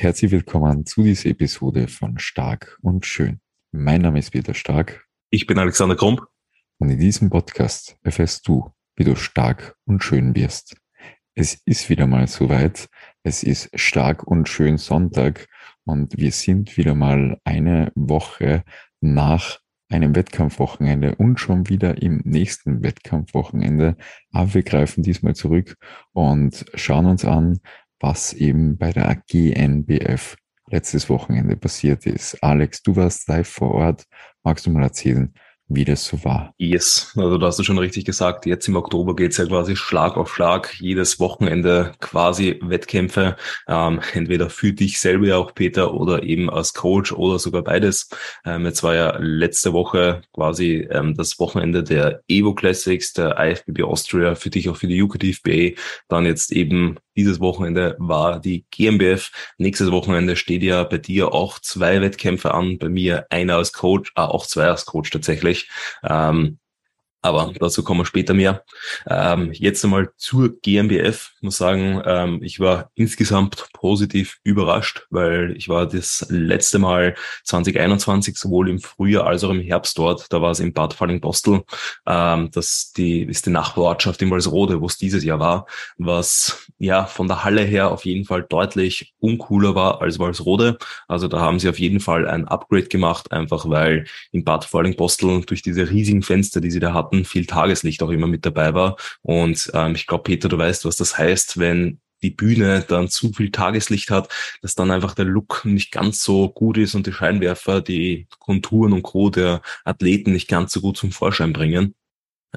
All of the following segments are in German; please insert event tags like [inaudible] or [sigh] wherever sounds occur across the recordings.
und herzlich willkommen zu dieser Episode von Stark und Schön. Mein Name ist Peter Stark. Ich bin Alexander Krump. Und in diesem Podcast erfährst du, wie du stark und schön wirst. Es ist wieder mal soweit. Es ist stark und schön Sonntag und wir sind wieder mal eine Woche nach einem Wettkampfwochenende und schon wieder im nächsten Wettkampfwochenende. Aber wir greifen diesmal zurück und schauen uns an, was eben bei der GNBF letztes Wochenende passiert ist. Alex, du warst live vor Ort. Magst du mal erzählen, wie das so war. Yes, also da hast du schon richtig gesagt. Jetzt im Oktober geht's ja quasi Schlag auf Schlag. Jedes Wochenende quasi Wettkämpfe. Ähm, entweder für dich selber ja auch, Peter, oder eben als Coach oder sogar beides. Ähm, jetzt war ja letzte Woche quasi ähm, das Wochenende der Evo Classics, der IFBB Austria, für dich auch für die UKTFBA. Dann jetzt eben dieses Wochenende war die GmbF. Nächstes Wochenende steht ja bei dir auch zwei Wettkämpfe an. Bei mir einer als Coach, äh, auch zwei als Coach tatsächlich. Ähm, aber dazu kommen wir später mehr. Ähm, jetzt einmal zur GmbF. Ich muss sagen, ähm, ich war insgesamt positiv überrascht, weil ich war das letzte Mal 2021 sowohl im Frühjahr als auch im Herbst dort. Da war es in Bad Falling-Bostel. Ähm, das die, ist die Nachbarortschaft in Walsrode, wo es dieses Jahr war, was ja von der Halle her auf jeden Fall deutlich uncooler war als Walsrode. Also da haben sie auf jeden Fall ein Upgrade gemacht, einfach weil in Bad Falling-Bostel durch diese riesigen Fenster, die sie da hatten, hatten, viel Tageslicht auch immer mit dabei war. Und ähm, ich glaube, Peter, du weißt, was das heißt, wenn die Bühne dann zu viel Tageslicht hat, dass dann einfach der Look nicht ganz so gut ist und die Scheinwerfer die Konturen und Co. der Athleten nicht ganz so gut zum Vorschein bringen.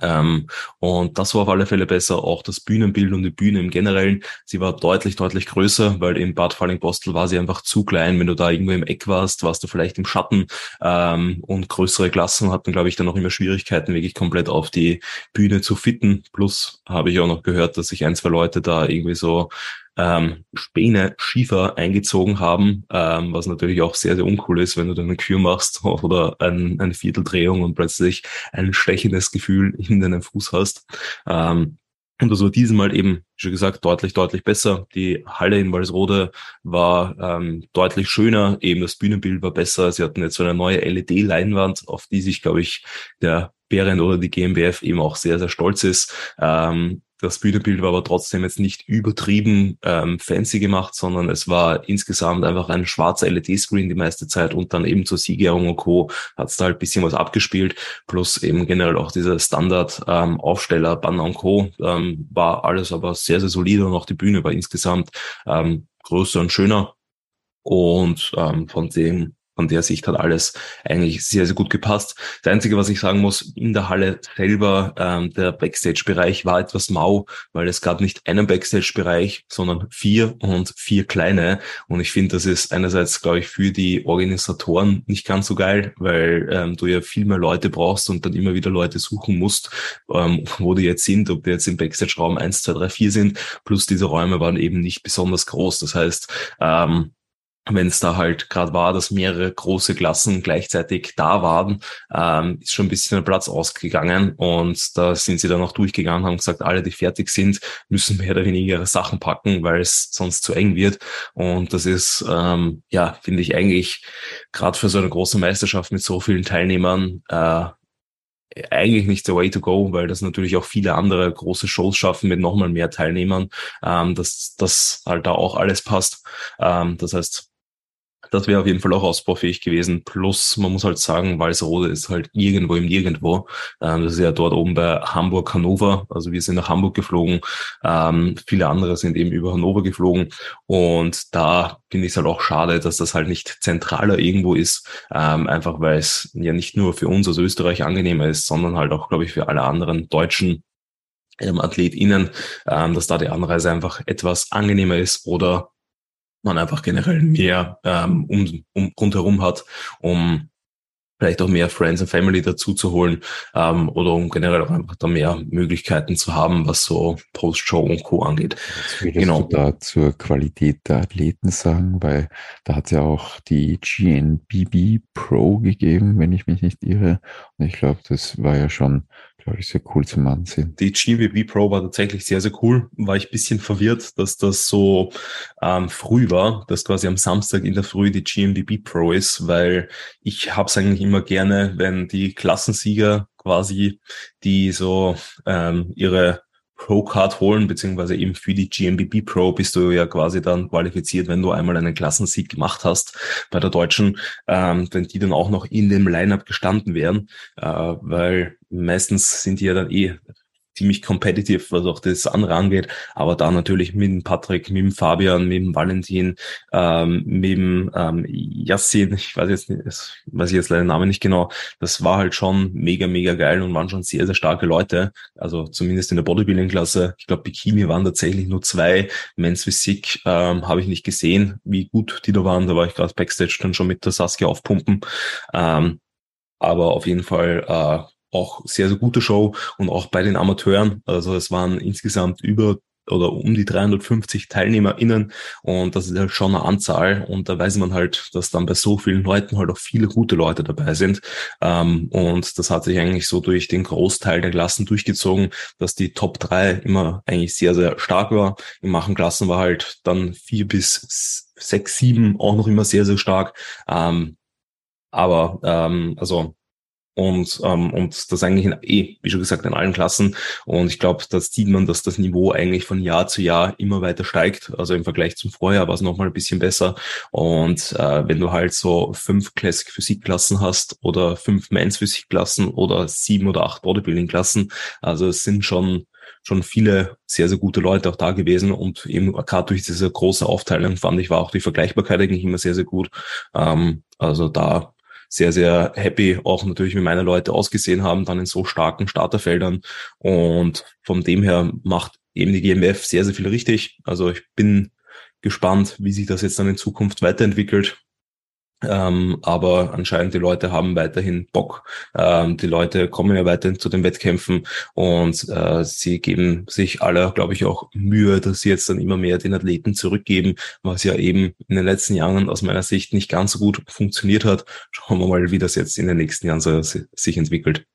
Ähm, und das war auf alle Fälle besser. Auch das Bühnenbild und die Bühne im Generellen, sie war deutlich, deutlich größer, weil im Bad Falling-Bostel war sie einfach zu klein. Wenn du da irgendwo im Eck warst, warst du vielleicht im Schatten. Ähm, und größere Klassen hatten, glaube ich, dann noch immer Schwierigkeiten, wirklich komplett auf die Bühne zu fitten. Plus habe ich auch noch gehört, dass sich ein, zwei Leute da irgendwie so ähm, Späne Schiefer eingezogen haben, ähm, was natürlich auch sehr, sehr uncool ist, wenn du dann eine Kür machst [laughs] oder ein, eine Vierteldrehung und plötzlich ein stechendes Gefühl in deinem Fuß hast. Ähm, und das war diesmal eben, wie schon gesagt, deutlich, deutlich besser. Die Halle in Walsrode war ähm, deutlich schöner. Eben das Bühnenbild war besser. Sie hatten jetzt so eine neue LED-Leinwand, auf die sich, glaube ich, der Behrendt oder die GmbF eben auch sehr, sehr stolz ist. Ähm, das Bühnenbild war aber trotzdem jetzt nicht übertrieben ähm, fancy gemacht, sondern es war insgesamt einfach ein schwarzer LED-Screen die meiste Zeit und dann eben zur Siegerehrung und Co. hat es da halt bisschen was abgespielt, plus eben generell auch dieser Standard-Aufsteller, ähm, Banner und Co. Ähm, war alles aber sehr, sehr solide und auch die Bühne war insgesamt ähm, größer und schöner. Und ähm, von dem von der Sicht hat alles eigentlich sehr, sehr gut gepasst. Das Einzige, was ich sagen muss, in der Halle selber, ähm, der Backstage-Bereich war etwas mau, weil es gab nicht einen Backstage-Bereich, sondern vier und vier kleine. Und ich finde, das ist einerseits, glaube ich, für die Organisatoren nicht ganz so geil, weil ähm, du ja viel mehr Leute brauchst und dann immer wieder Leute suchen musst, ähm, wo die jetzt sind, ob die jetzt im Backstage-Raum eins, zwei, drei, vier sind. Plus diese Räume waren eben nicht besonders groß. Das heißt, ähm, wenn es da halt gerade war, dass mehrere große Klassen gleichzeitig da waren, ähm, ist schon ein bisschen der Platz ausgegangen und da sind sie dann auch durchgegangen, haben gesagt, alle, die fertig sind, müssen mehr oder weniger ihre Sachen packen, weil es sonst zu eng wird und das ist, ähm, ja, finde ich eigentlich gerade für so eine große Meisterschaft mit so vielen Teilnehmern äh, eigentlich nicht the way to go, weil das natürlich auch viele andere große Shows schaffen mit nochmal mehr Teilnehmern, ähm, dass das halt da auch alles passt. Ähm, das heißt, das wäre auf jeden Fall auch ausbaufähig gewesen. Plus, man muss halt sagen, Walsrode ist halt irgendwo im Nirgendwo. Ähm, das ist ja dort oben bei Hamburg, Hannover. Also wir sind nach Hamburg geflogen. Ähm, viele andere sind eben über Hannover geflogen. Und da finde ich es halt auch schade, dass das halt nicht zentraler irgendwo ist. Ähm, einfach weil es ja nicht nur für uns als Österreich angenehmer ist, sondern halt auch, glaube ich, für alle anderen deutschen ähm, AthletInnen, ähm, dass da die Anreise einfach etwas angenehmer ist oder man einfach generell mehr ähm, um, um rundherum hat, um vielleicht auch mehr Friends and Family dazu zu holen ähm, oder um generell auch einfach da mehr Möglichkeiten zu haben, was so Post-Show und Co. angeht. Was würdest genau. du da zur Qualität der Athleten sagen? Weil da hat es ja auch die GNBB Pro gegeben, wenn ich mich nicht irre. Und ich glaube, das war ja schon glaube ich, sehr cool zum Ansehen. Die GWB Pro war tatsächlich sehr, sehr cool. War ich bisschen verwirrt, dass das so ähm, früh war, dass quasi am Samstag in der Früh die GMBB Pro ist, weil ich habe es eigentlich immer gerne, wenn die Klassensieger quasi, die so ähm, ihre Pro-Card holen, beziehungsweise eben für die GMBB Pro bist du ja quasi dann qualifiziert, wenn du einmal einen Klassensieg gemacht hast bei der Deutschen, ähm, wenn die dann auch noch in dem Lineup gestanden wären, äh, weil meistens sind die ja dann eh ziemlich competitive, was auch das andere angeht. Aber da natürlich mit dem Patrick, mit dem Fabian, mit dem Valentin, ähm, mit dem ähm, Yassin, ich weiß jetzt nicht, weiß ich jetzt leider den Namen nicht genau. Das war halt schon mega, mega geil und waren schon sehr, sehr starke Leute. Also zumindest in der Bodybuilding-Klasse. Ich glaube, Bikini waren tatsächlich nur zwei. Men's Physik ähm, habe ich nicht gesehen, wie gut die da waren. Da war ich gerade Backstage dann schon mit der Saskia aufpumpen. Ähm, aber auf jeden Fall äh, auch sehr, sehr gute Show und auch bei den Amateuren. Also es waren insgesamt über oder um die 350 TeilnehmerInnen und das ist halt schon eine Anzahl und da weiß man halt, dass dann bei so vielen Leuten halt auch viele gute Leute dabei sind ähm, und das hat sich eigentlich so durch den Großteil der Klassen durchgezogen, dass die Top 3 immer eigentlich sehr, sehr stark war. Im Machenklassen war halt dann vier bis sechs, sieben auch noch immer sehr, sehr stark. Ähm, aber ähm, also und, ähm, und das eigentlich in, eh, wie schon gesagt, in allen Klassen. Und ich glaube, da sieht man, dass das Niveau eigentlich von Jahr zu Jahr immer weiter steigt. Also im Vergleich zum Vorjahr war es nochmal ein bisschen besser. Und äh, wenn du halt so fünf Classic Physikklassen hast oder fünf Men's Physikklassen oder sieben oder acht Bodybuilding Klassen, also es sind schon schon viele sehr, sehr gute Leute auch da gewesen und eben gerade durch diese große Aufteilung fand ich, war auch die Vergleichbarkeit eigentlich immer sehr, sehr gut. Ähm, also da sehr, sehr happy auch natürlich, wie meine Leute ausgesehen haben, dann in so starken Starterfeldern. Und von dem her macht eben die GMF sehr, sehr viel richtig. Also ich bin gespannt, wie sich das jetzt dann in Zukunft weiterentwickelt. Ähm, aber anscheinend die Leute haben weiterhin Bock. Ähm, die Leute kommen ja weiterhin zu den Wettkämpfen und äh, sie geben sich alle, glaube ich, auch Mühe, dass sie jetzt dann immer mehr den Athleten zurückgeben, was ja eben in den letzten Jahren aus meiner Sicht nicht ganz so gut funktioniert hat. Schauen wir mal, wie das jetzt in den nächsten Jahren so sich entwickelt.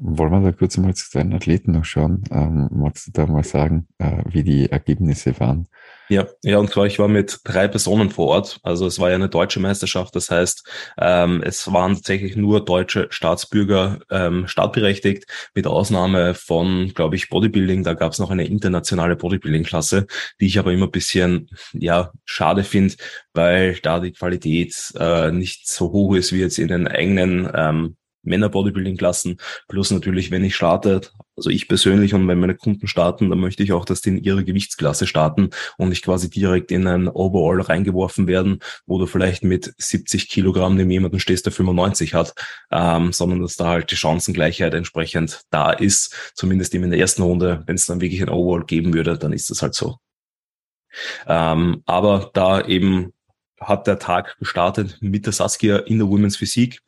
Wollen wir da kurz mal zu deinen Athleten noch schauen? Ähm, magst du da mal sagen, äh, wie die Ergebnisse waren? Ja, ja, und klar, ich war mit drei Personen vor Ort. Also es war ja eine deutsche Meisterschaft. Das heißt, ähm, es waren tatsächlich nur deutsche Staatsbürger ähm, startberechtigt, mit Ausnahme von, glaube ich, Bodybuilding. Da gab es noch eine internationale Bodybuilding-Klasse, die ich aber immer ein bisschen ja schade finde, weil da die Qualität äh, nicht so hoch ist wie jetzt in den eigenen ähm, Männer-Bodybuilding-Klassen. Plus natürlich, wenn ich starte, also ich persönlich und wenn meine Kunden starten, dann möchte ich auch, dass die in ihre Gewichtsklasse starten und nicht quasi direkt in ein Overall reingeworfen werden, wo du vielleicht mit 70 Kilogramm neben jemanden stehst, der 95 hat, ähm, sondern dass da halt die Chancengleichheit entsprechend da ist, zumindest eben in der ersten Runde. Wenn es dann wirklich ein Overall geben würde, dann ist das halt so. Ähm, aber da eben hat der Tag gestartet mit der Saskia in der Women's Physik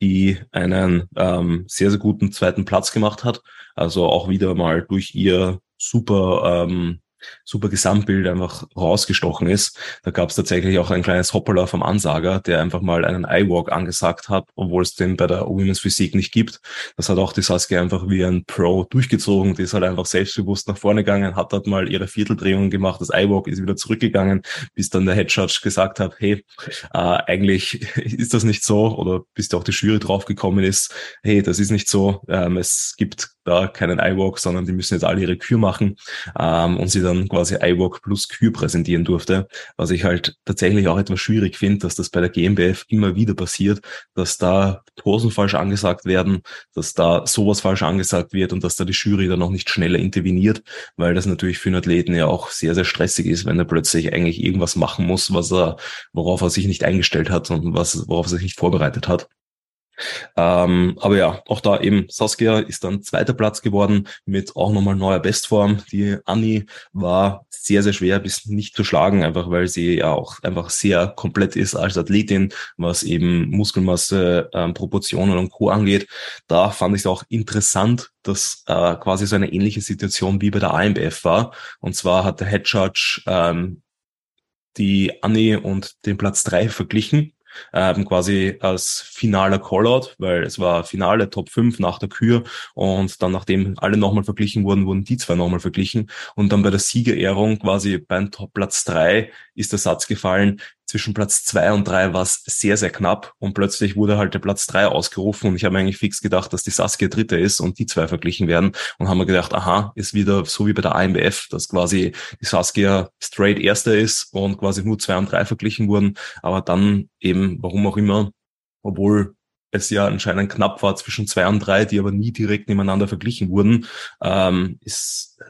die einen ähm, sehr, sehr guten zweiten Platz gemacht hat. Also auch wieder mal durch ihr super ähm, super Gesamtbild einfach rausgestochen ist. Da gab es tatsächlich auch ein kleines Hoppala vom Ansager, der einfach mal einen iWalk angesagt hat, obwohl es den bei der Women's Physik nicht gibt. Das hat auch die Saskia einfach wie ein Pro durchgezogen. Die ist halt einfach selbstbewusst nach vorne gegangen, hat dort mal ihre Vierteldrehung gemacht. Das iWalk ist wieder zurückgegangen, bis dann der Head Judge gesagt hat, hey, äh, eigentlich [laughs] ist das nicht so oder bis da auch die Jury draufgekommen ist, hey, das ist nicht so. Ähm, es gibt da keinen iWalk, sondern die müssen jetzt alle ihre Kür machen ähm, und sie dann quasi iWalk plus Kür präsentieren durfte. Was ich halt tatsächlich auch etwas schwierig finde, dass das bei der GmbF immer wieder passiert, dass da Posen falsch angesagt werden, dass da sowas falsch angesagt wird und dass da die Jury dann noch nicht schneller interveniert, weil das natürlich für einen Athleten ja auch sehr, sehr stressig ist, wenn er plötzlich eigentlich irgendwas machen muss, was er, worauf er sich nicht eingestellt hat und was, worauf er sich nicht vorbereitet hat. Ähm, aber ja, auch da eben Saskia ist dann zweiter Platz geworden mit auch nochmal neuer Bestform. Die Anni war sehr, sehr schwer bis nicht zu schlagen, einfach weil sie ja auch einfach sehr komplett ist als Athletin, was eben Muskelmasse, ähm, Proportionen und Co. angeht. Da fand ich es auch interessant, dass äh, quasi so eine ähnliche Situation wie bei der AMBF war. Und zwar hat der Head Judge ähm, die Anni und den Platz drei verglichen ähm, quasi als finaler Callout, weil es war Finale Top 5 nach der Kür. Und dann nachdem alle nochmal verglichen wurden, wurden die zwei nochmal verglichen. Und dann bei der Siegerehrung quasi beim Top Platz 3 ist der Satz gefallen, zwischen Platz zwei und drei war es sehr, sehr knapp und plötzlich wurde halt der Platz drei ausgerufen und ich habe eigentlich fix gedacht, dass die Saskia Dritte ist und die zwei verglichen werden und haben mir gedacht, aha, ist wieder so wie bei der AMBF, dass quasi die Saskia straight Erster ist und quasi nur zwei und drei verglichen wurden, aber dann eben, warum auch immer, obwohl es ja anscheinend knapp war zwischen zwei und drei, die aber nie direkt nebeneinander verglichen wurden, ähm, ist,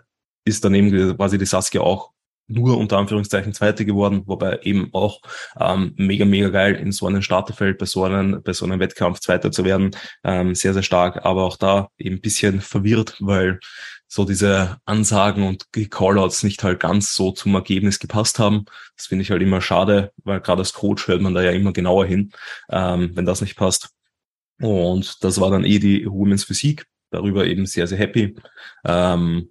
ist dann eben quasi die Saskia auch nur unter Anführungszeichen Zweite geworden, wobei eben auch ähm, mega, mega geil in so einem Starterfeld bei so einem, bei so einem Wettkampf Zweiter zu werden. Ähm, sehr, sehr stark, aber auch da eben bisschen verwirrt, weil so diese Ansagen und Callouts nicht halt ganz so zum Ergebnis gepasst haben. Das finde ich halt immer schade, weil gerade als Coach hört man da ja immer genauer hin, ähm, wenn das nicht passt. Und das war dann eh die Women's Physik. Darüber eben sehr, sehr happy. Ähm,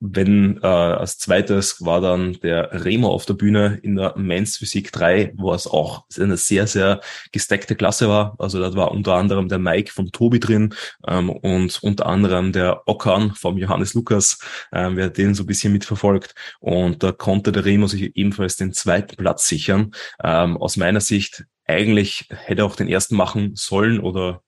wenn äh, als zweites war dann der Remo auf der Bühne in der Men's Physik 3, wo es auch eine sehr, sehr gesteckte Klasse war. Also da war unter anderem der Mike von Tobi drin ähm, und unter anderem der Okan vom Johannes Lukas, ähm, wer den so ein bisschen mitverfolgt. Und da konnte der Remo sich ebenfalls den zweiten Platz sichern. Ähm, aus meiner Sicht eigentlich hätte er auch den ersten machen sollen oder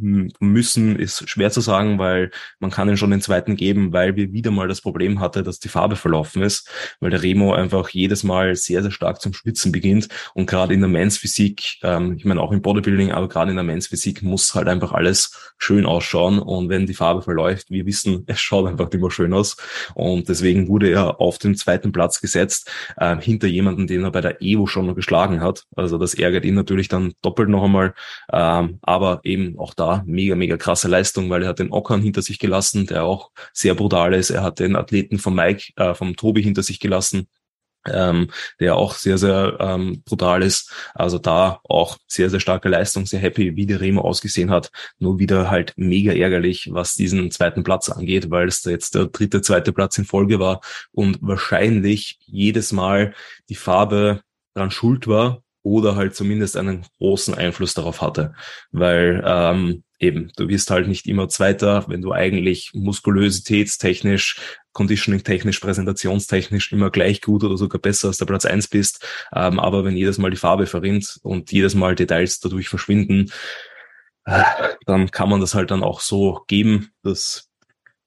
müssen, ist schwer zu sagen, weil man kann ihn schon den zweiten geben, weil wir wieder mal das Problem hatte, dass die Farbe verlaufen ist, weil der Remo einfach jedes Mal sehr, sehr stark zum Schwitzen beginnt. Und gerade in der Men's Physik, ähm, ich meine auch im Bodybuilding, aber gerade in der Men's Physik muss halt einfach alles schön ausschauen. Und wenn die Farbe verläuft, wir wissen, [laughs] es schaut einfach immer schön aus. Und deswegen wurde er auf den zweiten Platz gesetzt, äh, hinter jemanden, den er bei der Evo schon geschlagen hat, also das ärgert ihn natürlich dann doppelt noch einmal, ähm, aber eben auch da mega, mega krasse Leistung, weil er hat den Ockern hinter sich gelassen, der auch sehr brutal ist. Er hat den Athleten von Mike, äh, vom Tobi hinter sich gelassen, ähm, der auch sehr, sehr ähm, brutal ist. Also da auch sehr, sehr starke Leistung, sehr happy, wie der Remo ausgesehen hat. Nur wieder halt mega ärgerlich, was diesen zweiten Platz angeht, weil es jetzt der dritte, zweite Platz in Folge war und wahrscheinlich jedes Mal die Farbe dran schuld war oder halt zumindest einen großen Einfluss darauf hatte. Weil ähm, eben, du wirst halt nicht immer Zweiter, wenn du eigentlich muskulositätstechnisch, conditioning-technisch, präsentationstechnisch immer gleich gut oder sogar besser als der Platz eins bist. Ähm, aber wenn jedes Mal die Farbe verrinnt und jedes Mal Details dadurch verschwinden, äh, dann kann man das halt dann auch so geben. Das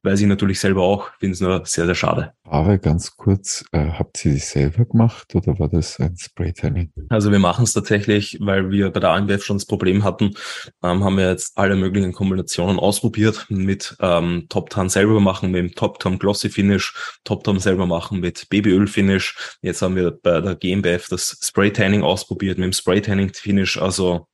weiß ich natürlich selber auch, finde es nur sehr, sehr schade. Aber ganz kurz, äh, habt ihr sich selber gemacht oder war das ein Spraytanning? Also wir machen es tatsächlich, weil wir bei der AMWF schon das Problem hatten, ähm, haben wir jetzt alle möglichen Kombinationen ausprobiert mit ähm, Top-Tan selber machen, mit dem Top-Tan Glossy Finish, Top-Tan selber machen mit Babyöl Finish. Jetzt haben wir bei der GmbF das Spray-Tanning ausprobiert mit dem Spray-Tanning Finish, also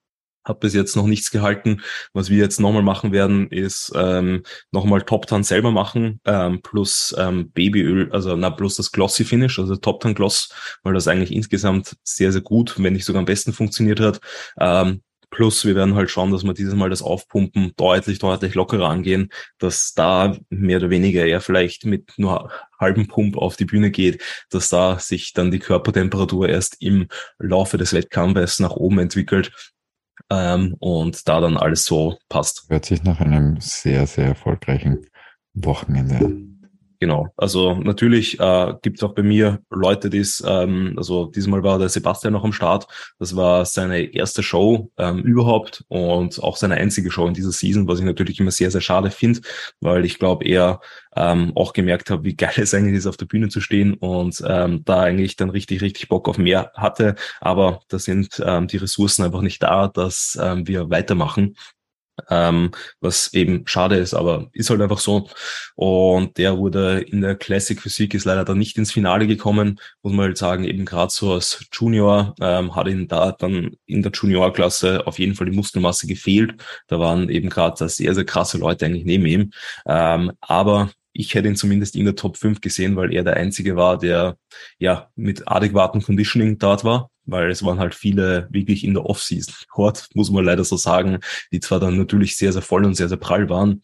hat bis jetzt noch nichts gehalten. Was wir jetzt nochmal machen werden, ist ähm, nochmal Top Tan selber machen, ähm, plus ähm, Babyöl, also na plus das Glossy Finish, also Top Tan Gloss, weil das eigentlich insgesamt sehr, sehr gut, wenn nicht sogar am besten funktioniert hat. Ähm, Plus wir werden halt schauen, dass wir dieses Mal das Aufpumpen deutlich, deutlich lockerer angehen, dass da mehr oder weniger eher vielleicht mit nur halben Pump auf die Bühne geht, dass da sich dann die Körpertemperatur erst im Laufe des Wettkampfes nach oben entwickelt ähm, und da dann alles so passt. Hört sich nach einem sehr, sehr erfolgreichen Wochenende an. Genau, also natürlich äh, gibt es auch bei mir Leute, die es, ähm, also diesmal war der Sebastian noch am Start. Das war seine erste Show ähm, überhaupt und auch seine einzige Show in dieser Season, was ich natürlich immer sehr, sehr schade finde, weil ich glaube, er ähm, auch gemerkt habe, wie geil es eigentlich ist, auf der Bühne zu stehen und ähm, da eigentlich dann richtig, richtig Bock auf mehr hatte. Aber da sind ähm, die Ressourcen einfach nicht da, dass ähm, wir weitermachen. Ähm, was eben schade ist, aber ist halt einfach so. Und der wurde in der Classic Physik ist leider dann nicht ins Finale gekommen, muss man halt sagen, eben gerade so als Junior ähm, hat ihn da dann in der Juniorklasse auf jeden Fall die Muskelmasse gefehlt. Da waren eben gerade sehr, sehr krasse Leute eigentlich neben ihm. Ähm, aber ich hätte ihn zumindest in der Top 5 gesehen, weil er der Einzige war, der ja mit adäquatem Conditioning dort war, weil es waren halt viele wirklich in der Offseason. Dort, muss man leider so sagen, die zwar dann natürlich sehr, sehr voll und sehr, sehr prall waren,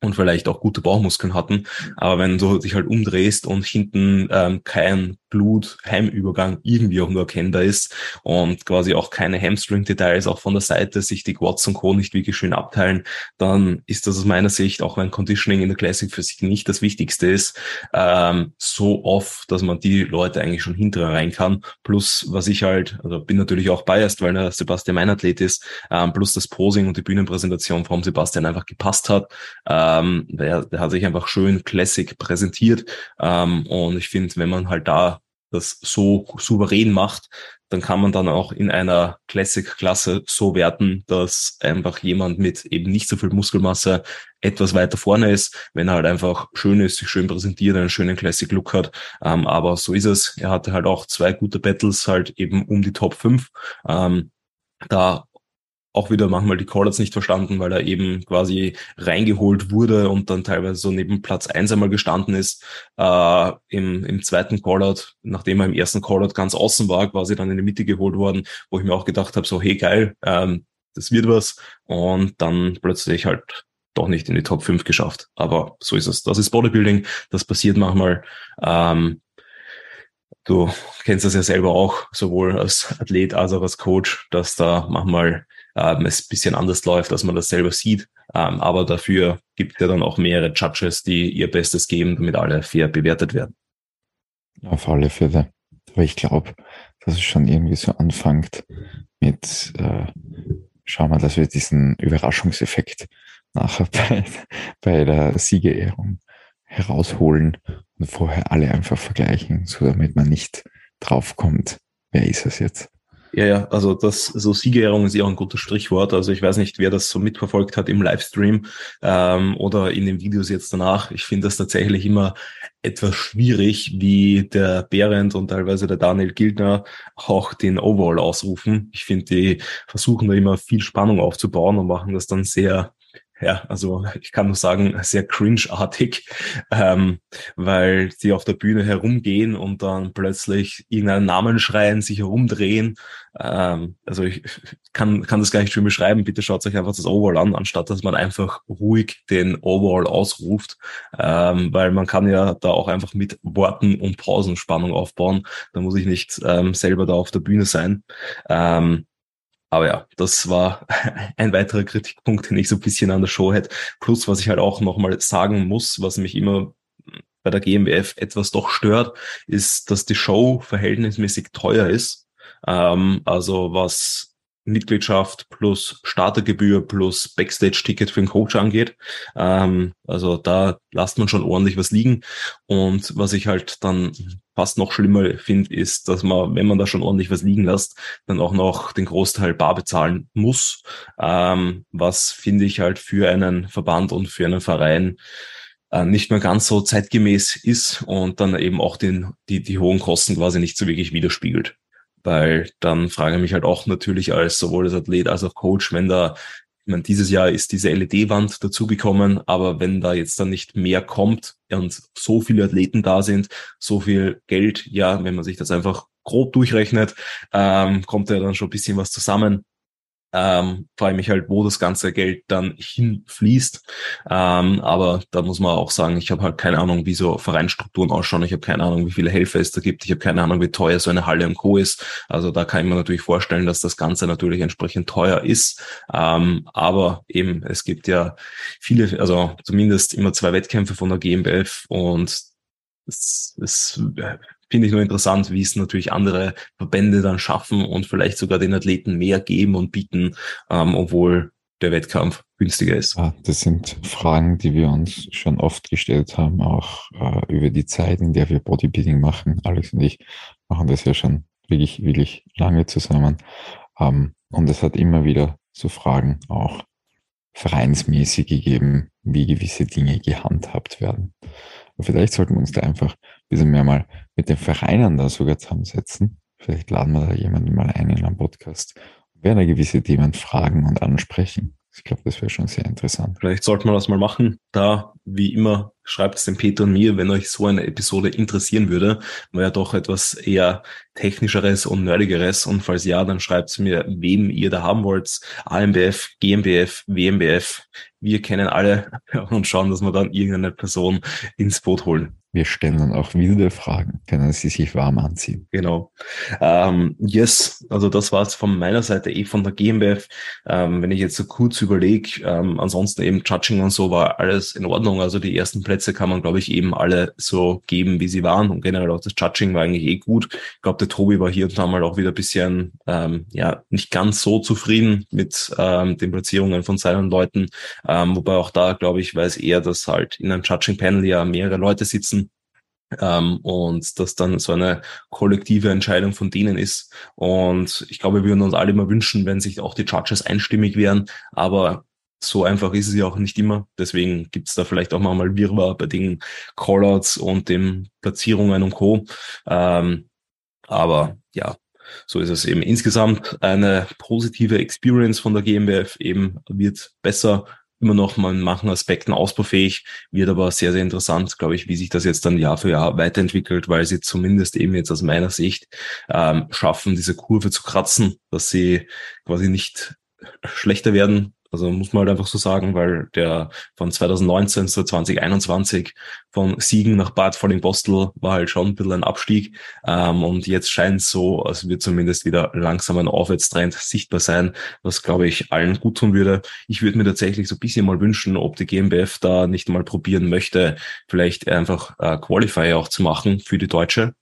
und vielleicht auch gute Bauchmuskeln hatten. Aber wenn du dich halt umdrehst und hinten ähm, kein Blut-Heimübergang irgendwie auch nur erkennbar ist und quasi auch keine Hamstring-Details auch von der Seite sich die Quads und Co. nicht wirklich schön abteilen, dann ist das aus meiner Sicht, auch wenn Conditioning in der Classic für sich nicht das Wichtigste ist, ähm, so oft, dass man die Leute eigentlich schon hinterher rein kann. Plus, was ich halt, also bin natürlich auch biased, weil der Sebastian mein Athlet ist, ähm, plus das Posing und die Bühnenpräsentation vom Sebastian einfach gepasst hat. Ähm, der, der hat sich einfach schön Classic präsentiert ähm, und ich finde, wenn man halt da das so souverän macht, dann kann man dann auch in einer Classic-Klasse so werten, dass einfach jemand mit eben nicht so viel Muskelmasse etwas weiter vorne ist, wenn er halt einfach schön ist, sich schön präsentiert, einen schönen Classic-Look hat. Ähm, aber so ist es. Er hatte halt auch zwei gute Battles halt eben um die Top 5. Ähm, da auch wieder manchmal die Callouts nicht verstanden, weil er eben quasi reingeholt wurde und dann teilweise so neben Platz eins einmal gestanden ist. Äh, im, Im zweiten Callout, nachdem er im ersten Callout ganz außen war, quasi dann in die Mitte geholt worden, wo ich mir auch gedacht habe, so hey geil, ähm, das wird was. Und dann plötzlich halt doch nicht in die Top 5 geschafft. Aber so ist es. Das ist Bodybuilding, das passiert manchmal. Ähm, du kennst das ja selber auch, sowohl als Athlet als auch als Coach, dass da manchmal ähm, es bisschen anders läuft, dass man das selber sieht. Ähm, aber dafür gibt es ja dann auch mehrere Judges, die ihr Bestes geben, damit alle fair bewertet werden. Auf alle Fälle. Aber ich glaube, dass es schon irgendwie so anfängt mit, äh, schauen wir, dass wir diesen Überraschungseffekt nachher [laughs] bei, bei der Siegerehrung herausholen und vorher alle einfach vergleichen, so damit man nicht draufkommt, wer ist es jetzt. Ja, ja, also das, so Siegerehrung ist ja auch ein gutes Strichwort. Also ich weiß nicht, wer das so mitverfolgt hat im Livestream ähm, oder in den Videos jetzt danach. Ich finde das tatsächlich immer etwas schwierig, wie der Behrendt und teilweise der Daniel Gildner auch den Overall ausrufen. Ich finde, die versuchen da immer viel Spannung aufzubauen und machen das dann sehr ja, also ich kann nur sagen, sehr cringe-artig, ähm, weil sie auf der Bühne herumgehen und dann plötzlich irgendeinen Namen schreien, sich herumdrehen. Ähm, also ich kann, kann das gar nicht schön beschreiben. Bitte schaut euch einfach das Overall an, anstatt dass man einfach ruhig den Overall ausruft, ähm, weil man kann ja da auch einfach mit Worten und Pausen Spannung aufbauen. Da muss ich nicht ähm, selber da auf der Bühne sein. Ähm, aber ja, das war [laughs] ein weiterer Kritikpunkt, den ich so ein bisschen an der Show hätte. Plus, was ich halt auch nochmal sagen muss, was mich immer bei der GmbF etwas doch stört, ist, dass die Show verhältnismäßig teuer ist. Ähm, also was Mitgliedschaft plus Startergebühr plus Backstage-Ticket für den Coach angeht. Ähm, also da lasst man schon ordentlich was liegen. Und was ich halt dann fast noch schlimmer finde, ist, dass man, wenn man da schon ordentlich was liegen lässt, dann auch noch den Großteil bar bezahlen muss. Ähm, was finde ich halt für einen Verband und für einen Verein äh, nicht mehr ganz so zeitgemäß ist und dann eben auch den, die, die hohen Kosten quasi nicht so wirklich widerspiegelt weil dann frage ich mich halt auch natürlich als sowohl als Athlet als auch Coach, wenn da, ich meine, dieses Jahr ist diese LED-Wand dazugekommen, aber wenn da jetzt dann nicht mehr kommt und so viele Athleten da sind, so viel Geld, ja, wenn man sich das einfach grob durchrechnet, ähm, kommt ja dann schon ein bisschen was zusammen ähm, frage ich mich halt, wo das ganze Geld dann hinfließt. Ähm, aber da muss man auch sagen, ich habe halt keine Ahnung, wie so Vereinsstrukturen ausschauen. Ich habe keine Ahnung, wie viele Helfer es da gibt. Ich habe keine Ahnung, wie teuer so eine Halle und Co. ist. Also da kann ich mir natürlich vorstellen, dass das Ganze natürlich entsprechend teuer ist. Ähm, aber eben, es gibt ja viele, also zumindest immer zwei Wettkämpfe von der GmbF und es, es finde ich nur interessant, wie es natürlich andere Verbände dann schaffen und vielleicht sogar den Athleten mehr geben und bieten, ähm, obwohl der Wettkampf günstiger ist. Das sind Fragen, die wir uns schon oft gestellt haben, auch äh, über die Zeit, in der wir Bodybuilding machen. Alex und ich machen das ja schon wirklich, wirklich lange zusammen. Ähm, und es hat immer wieder so Fragen auch vereinsmäßige geben, wie gewisse Dinge gehandhabt werden. Aber vielleicht sollten wir uns da einfach ein bisschen mehr mal mit den Vereinen da sogar zusammensetzen. Vielleicht laden wir da jemanden mal ein in einem Podcast und werden da gewisse Themen fragen und ansprechen. Ich glaube, das wäre schon sehr interessant. Vielleicht sollte man das mal machen. Da, wie immer, schreibt es dem Peter und mir, wenn euch so eine Episode interessieren würde, weil ja doch etwas eher technischeres und nerdigeres. Und falls ja, dann schreibt es mir, wem ihr da haben wollt. AMBF, GmbF, WMBF. Wir kennen alle [laughs] und schauen, dass wir dann irgendeine Person ins Boot holen. Wir stellen dann auch wilde Fragen. Können Sie sich warm anziehen? Genau. Ähm, yes, also das war es von meiner Seite eh von der GmbF. Ähm, wenn ich jetzt so kurz überlege, ähm, ansonsten eben Judging und so war alles in Ordnung. Also die ersten Plätze kann man, glaube ich, eben alle so geben, wie sie waren. Und generell auch das Judging war eigentlich eh gut. Ich glaube, der Tobi war hier und da mal auch wieder ein bisschen, ähm, ja, nicht ganz so zufrieden mit ähm, den Platzierungen von seinen Leuten. Ähm, wobei auch da, glaube ich, weiß er, dass halt in einem Judging-Panel ja mehrere Leute sitzen ähm, und dass dann so eine kollektive Entscheidung von denen ist. Und ich glaube, wir würden uns alle immer wünschen, wenn sich auch die Judges einstimmig wären, aber so einfach ist es ja auch nicht immer. Deswegen gibt es da vielleicht auch mal Wirrwarr bei den Callouts und den Platzierungen und Co. Ähm, aber ja, so ist es eben. Insgesamt eine positive Experience von der GmbF. Eben wird besser immer noch. Mal in manchen Aspekten ausbaufähig, wird aber sehr, sehr interessant, glaube ich, wie sich das jetzt dann Jahr für Jahr weiterentwickelt, weil sie zumindest eben jetzt aus meiner Sicht ähm, schaffen, diese Kurve zu kratzen, dass sie quasi nicht schlechter werden, also muss man halt einfach so sagen, weil der von 2019 zu 2021 von Siegen nach Bad Falling-Bostel war halt schon ein bisschen ein Abstieg. Ähm, und jetzt scheint es so, als wird zumindest wieder langsam ein Aufwärtstrend sichtbar sein, was glaube ich allen gut tun würde. Ich würde mir tatsächlich so ein bisschen mal wünschen, ob die GmbF da nicht mal probieren möchte, vielleicht einfach äh, Qualifier auch zu machen für die Deutsche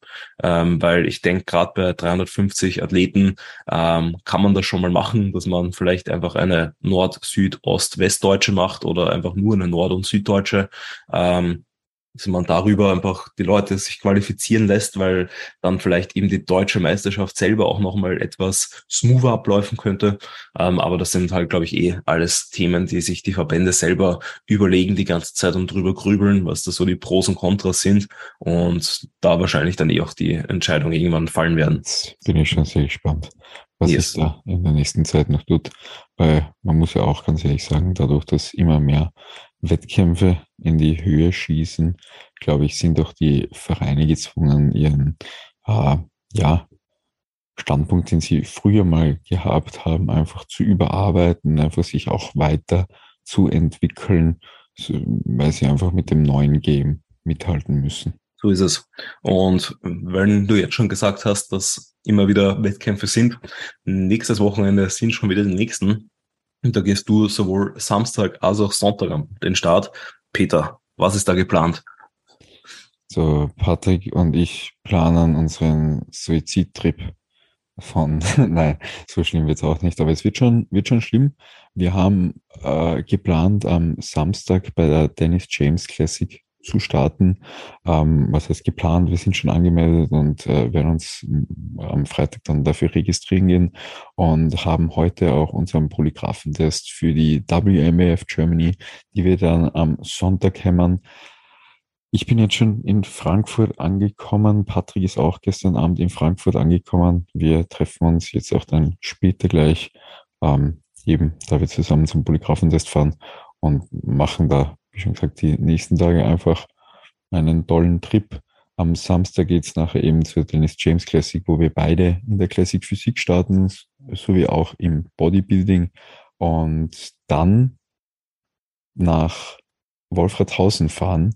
ähm, weil ich denke, gerade bei 350 Athleten ähm, kann man das schon mal machen, dass man vielleicht einfach eine Nord-, Süd-, Ost-, Westdeutsche macht oder einfach nur eine Nord- und Süddeutsche. Ähm, dass man darüber einfach die Leute sich qualifizieren lässt, weil dann vielleicht eben die deutsche Meisterschaft selber auch nochmal etwas smoother abläufen könnte. Ähm, aber das sind halt, glaube ich, eh alles Themen, die sich die Verbände selber überlegen die ganze Zeit und drüber grübeln, was da so die Pros und Kontras sind und da wahrscheinlich dann eh auch die Entscheidung irgendwann fallen werden. Bin ich schon sehr gespannt, was yes. es da in der nächsten Zeit noch tut. Weil man muss ja auch ganz ehrlich sagen, dadurch, dass immer mehr Wettkämpfe in die Höhe schießen, glaube ich, sind auch die Vereine gezwungen, ihren äh, ja, Standpunkt, den sie früher mal gehabt haben, einfach zu überarbeiten, einfach sich auch weiter zu entwickeln, weil sie einfach mit dem neuen Game mithalten müssen. So ist es. Und wenn du jetzt schon gesagt hast, dass immer wieder Wettkämpfe sind, nächstes Wochenende sind schon wieder die nächsten. Und da gehst du sowohl Samstag als auch Sonntag am den Start. Peter, was ist da geplant? So, Patrick und ich planen unseren Suizidtrip von, [laughs] nein, so schlimm wird's auch nicht, aber es wird schon, wird schon schlimm. Wir haben äh, geplant am Samstag bei der Dennis James Classic zu starten. Ähm, was heißt geplant? Wir sind schon angemeldet und äh, werden uns am Freitag dann dafür registrieren gehen und haben heute auch unseren Polygraphentest für die WMAF Germany, die wir dann am Sonntag hämmern. Ich bin jetzt schon in Frankfurt angekommen. Patrick ist auch gestern Abend in Frankfurt angekommen. Wir treffen uns jetzt auch dann später gleich, ähm, eben, da wir zusammen zum Polygraphentest fahren und machen da wie schon gesagt, die nächsten Tage einfach einen tollen Trip. Am Samstag geht's nachher eben zur Dennis James Classic, wo wir beide in der Classic Physik starten, sowie auch im Bodybuilding. Und dann nach Wolfrathausen fahren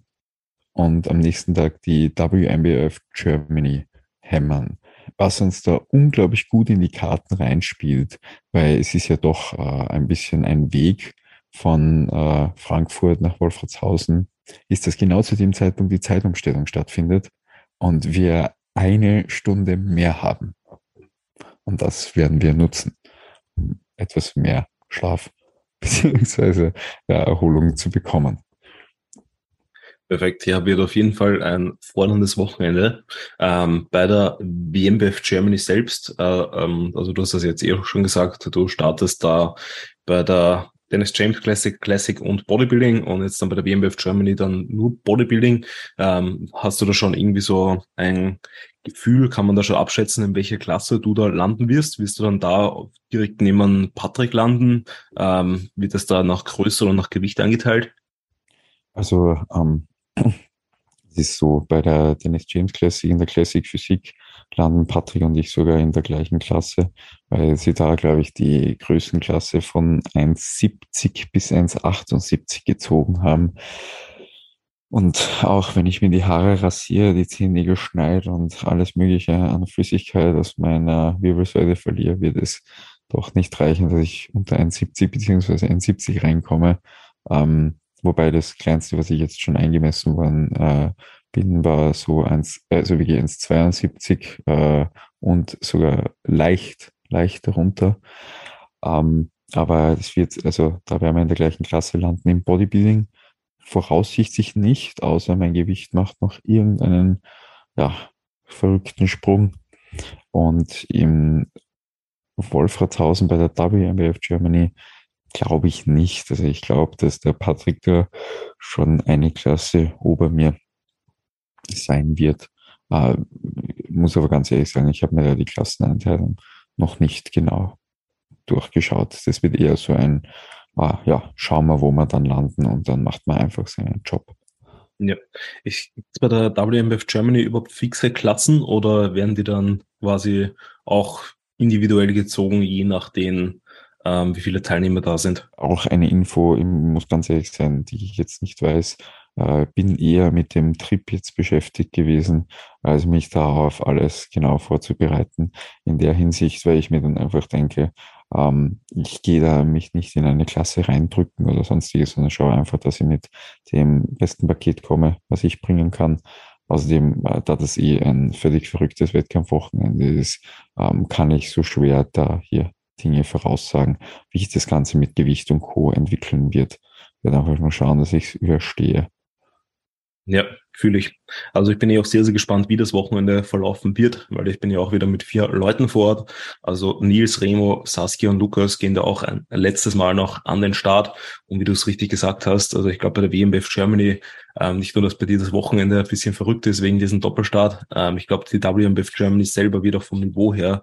und am nächsten Tag die WMBF Germany hämmern. Was uns da unglaublich gut in die Karten reinspielt, weil es ist ja doch äh, ein bisschen ein Weg, von äh, Frankfurt nach Wolfratshausen ist, dass genau zu dem Zeitpunkt die Zeitumstellung stattfindet und wir eine Stunde mehr haben. Und das werden wir nutzen, um etwas mehr Schlaf [laughs] beziehungsweise ja, Erholung zu bekommen. Perfekt, ja, wird auf jeden Fall ein forderndes Wochenende. Ähm, bei der WMBF Germany selbst, äh, ähm, also du hast das jetzt eh schon gesagt, du startest da bei der Dennis James Classic, Classic und Bodybuilding und jetzt dann bei der WMBF Germany dann nur Bodybuilding. Ähm, hast du da schon irgendwie so ein Gefühl, kann man da schon abschätzen, in welcher Klasse du da landen wirst? Wirst du dann da direkt neben Patrick landen? Ähm, wird das da nach Größe oder nach Gewicht eingeteilt? Also ähm, ist so, bei der Dennis James Classic in der Classic Physik landen Patrick und ich sogar in der gleichen Klasse, weil sie da, glaube ich, die Größenklasse von 1,70 bis 1,78 gezogen haben. Und auch wenn ich mir die Haare rasiere, die Zehennägel schneide und alles Mögliche an Flüssigkeit aus meiner Wirbelsäule verliere, wird es doch nicht reichen, dass ich unter 1,70 bzw. 1,70 reinkomme. Ähm, wobei das Kleinste, was ich jetzt schon eingemessen worden äh, bin, war so 1, also wie 1,72 äh, und sogar leicht, leicht darunter. Ähm, aber es wird, also da werden wir in der gleichen Klasse landen im Bodybuilding. Voraussichtlich nicht, außer mein Gewicht macht noch irgendeinen, ja, verrückten Sprung. Und im Wolfratshausen bei der WMBF Germany glaube ich nicht. Also ich glaube, dass der Patrick da schon eine Klasse ober mir sein wird. Äh, muss aber ganz ehrlich sagen, ich habe mir da die Klasseneinteilung noch nicht genau durchgeschaut. Das wird eher so ein, äh, ja, schauen wir, wo wir dann landen und dann macht man einfach seinen Job. Ja, ist bei der WMF Germany überhaupt fixe Klassen oder werden die dann quasi auch individuell gezogen, je nach den wie viele Teilnehmer da sind. Auch eine Info, ich muss ganz ehrlich sein, die ich jetzt nicht weiß. Äh, bin eher mit dem Trip jetzt beschäftigt gewesen, als mich darauf alles genau vorzubereiten. In der Hinsicht, weil ich mir dann einfach denke, ähm, ich gehe da mich nicht in eine Klasse reindrücken oder sonstiges, sondern schaue einfach, dass ich mit dem besten Paket komme, was ich bringen kann. Außerdem, äh, da das eh ein völlig verrücktes Wettkampfwochenende ist, ähm, kann ich so schwer da hier Dinge voraussagen, wie sich das Ganze mit Gewicht und Co. entwickeln wird. Ich werde einfach nur schauen, dass ich es überstehe. Ja, fühle ich. Also ich bin ja auch sehr, sehr gespannt, wie das Wochenende verlaufen wird, weil ich bin ja auch wieder mit vier Leuten vor Ort. Also Nils, Remo, Saskia und Lukas gehen da auch ein letztes Mal noch an den Start. Und wie du es richtig gesagt hast, also ich glaube bei der WMBF Germany, ähm, nicht nur, dass bei dir das Wochenende ein bisschen verrückt ist wegen diesem Doppelstart. Ähm, ich glaube, die WMBF Germany selber wird auch vom Niveau her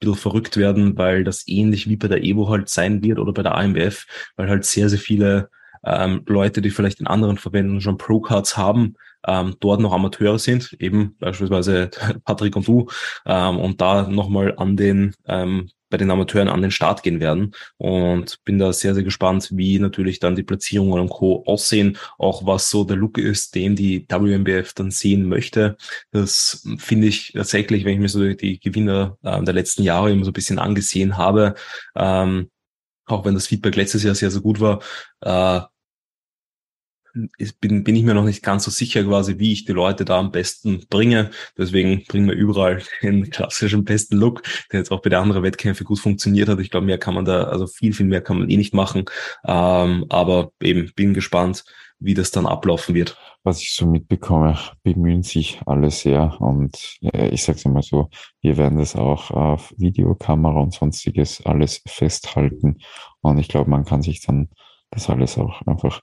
bisschen verrückt werden, weil das ähnlich wie bei der Evo halt sein wird oder bei der AMWF, weil halt sehr, sehr viele ähm, Leute, die vielleicht in anderen Verbänden schon Pro-Cards haben, ähm, dort noch Amateure sind, eben beispielsweise [laughs] Patrick und du, ähm, und da nochmal an den ähm, bei den Amateuren an den Start gehen werden. Und bin da sehr, sehr gespannt, wie natürlich dann die Platzierungen und Co. aussehen, auch was so der Look ist, den die WMBF dann sehen möchte. Das finde ich tatsächlich, wenn ich mir so die Gewinner äh, der letzten Jahre immer so ein bisschen angesehen habe, ähm, auch wenn das Feedback letztes Jahr sehr, sehr gut war, äh, bin, bin ich mir noch nicht ganz so sicher quasi, wie ich die Leute da am besten bringe. Deswegen bringen wir überall den klassischen besten Look, der jetzt auch bei der anderen Wettkämpfe gut funktioniert hat. Ich glaube, mehr kann man da, also viel, viel mehr kann man eh nicht machen. Ähm, aber eben bin gespannt, wie das dann ablaufen wird. Was ich so mitbekomme, bemühen sich alle sehr und äh, ich sage es immer so, wir werden das auch auf Videokamera und sonstiges alles festhalten und ich glaube, man kann sich dann das alles auch einfach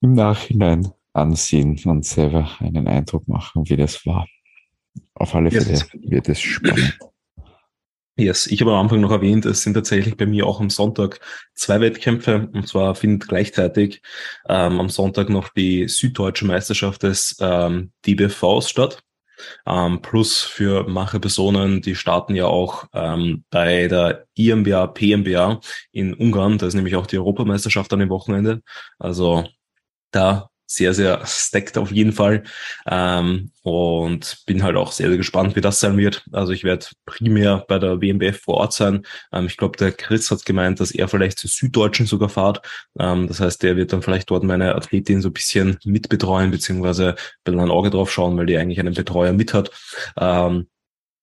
im Nachhinein ansehen und selber einen Eindruck machen, wie das war. Auf alle Fälle yes. wird es spannend. Yes, ich habe am Anfang noch erwähnt, es sind tatsächlich bei mir auch am Sonntag zwei Wettkämpfe und zwar findet gleichzeitig ähm, am Sonntag noch die Süddeutsche Meisterschaft des ähm, DBVs statt. Ähm, plus für manche Personen, die starten ja auch ähm, bei der IMBA, PMBA in Ungarn. Da ist nämlich auch die Europameisterschaft an dem Wochenende. Also da sehr, sehr stacked auf jeden Fall. Ähm, und bin halt auch sehr, sehr gespannt, wie das sein wird. Also ich werde primär bei der WMBF vor Ort sein. Ähm, ich glaube, der Chris hat gemeint, dass er vielleicht zu Süddeutschen sogar fahrt. Ähm, das heißt, der wird dann vielleicht dort meine Athletin so ein bisschen mitbetreuen, beziehungsweise ein ein Auge drauf schauen, weil die eigentlich einen Betreuer mit hat. Ähm,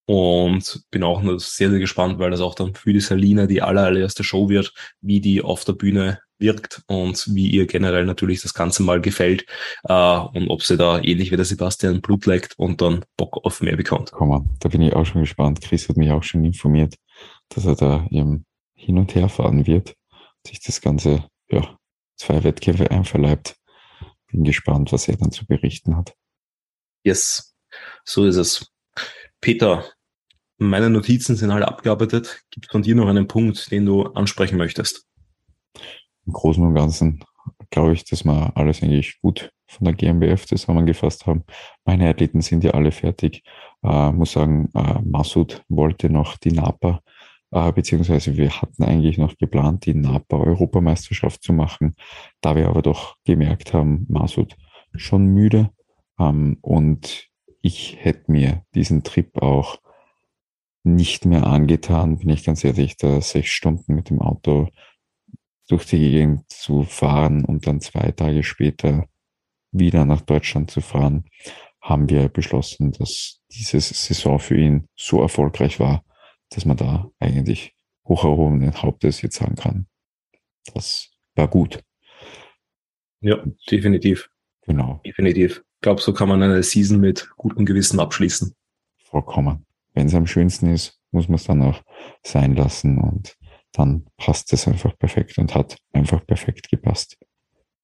und bin auch nur sehr, sehr gespannt, weil das auch dann für die Salina die allererste Show wird, wie die auf der Bühne wirkt und wie ihr generell natürlich das Ganze mal gefällt äh, und ob sie da ähnlich wie der Sebastian Blut leckt und dann Bock auf mehr bekommt. Komm mal, da bin ich auch schon gespannt. Chris hat mich auch schon informiert, dass er da eben hin und her fahren wird. sich das Ganze, ja, zwei Wettkämpfe einverleibt. Bin gespannt, was er dann zu berichten hat. Yes, so ist es. Peter, meine Notizen sind alle abgearbeitet. Gibt es von dir noch einen Punkt, den du ansprechen möchtest? Im Großen und Ganzen glaube ich, dass wir alles eigentlich gut von der GmbF zusammengefasst haben. Meine Athleten sind ja alle fertig. Äh, muss sagen, äh, Masud wollte noch die NAPA, äh, beziehungsweise wir hatten eigentlich noch geplant, die NAPA-Europameisterschaft zu machen. Da wir aber doch gemerkt haben, Masud schon müde. Ähm, und ich hätte mir diesen Trip auch nicht mehr angetan, bin ich ganz ehrlich, da sechs Stunden mit dem Auto durch die Gegend zu fahren und dann zwei Tage später wieder nach Deutschland zu fahren, haben wir beschlossen, dass diese Saison für ihn so erfolgreich war, dass man da eigentlich hoch erhobenen Hauptes jetzt sagen kann, das war gut. Ja, definitiv. Genau. Definitiv. Ich glaube, so kann man eine Season mit gutem Gewissen abschließen. Vollkommen. Wenn es am schönsten ist, muss man es dann auch sein lassen und dann passt es einfach perfekt und hat einfach perfekt gepasst.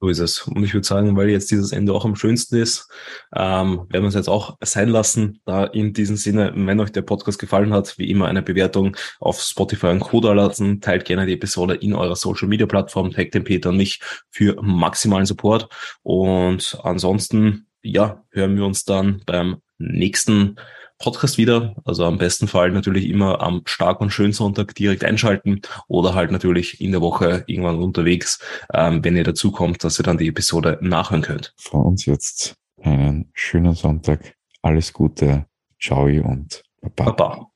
So ist es. Und ich würde sagen, weil jetzt dieses Ende auch am schönsten ist, ähm, werden wir es jetzt auch sein lassen. Da in diesem Sinne, wenn euch der Podcast gefallen hat, wie immer eine Bewertung auf Spotify und Co. da lassen. Teilt gerne die Episode in eurer Social Media Plattform, taggt den Peter und mich für maximalen Support. Und ansonsten, ja, hören wir uns dann beim nächsten Podcast wieder. Also am besten Fall natürlich immer am Stark- und Schönsonntag direkt einschalten oder halt natürlich in der Woche irgendwann unterwegs, ähm, wenn ihr dazu kommt, dass ihr dann die Episode nachhören könnt. Von uns jetzt einen schönen Sonntag. Alles Gute. Ciao und Baba. Baba.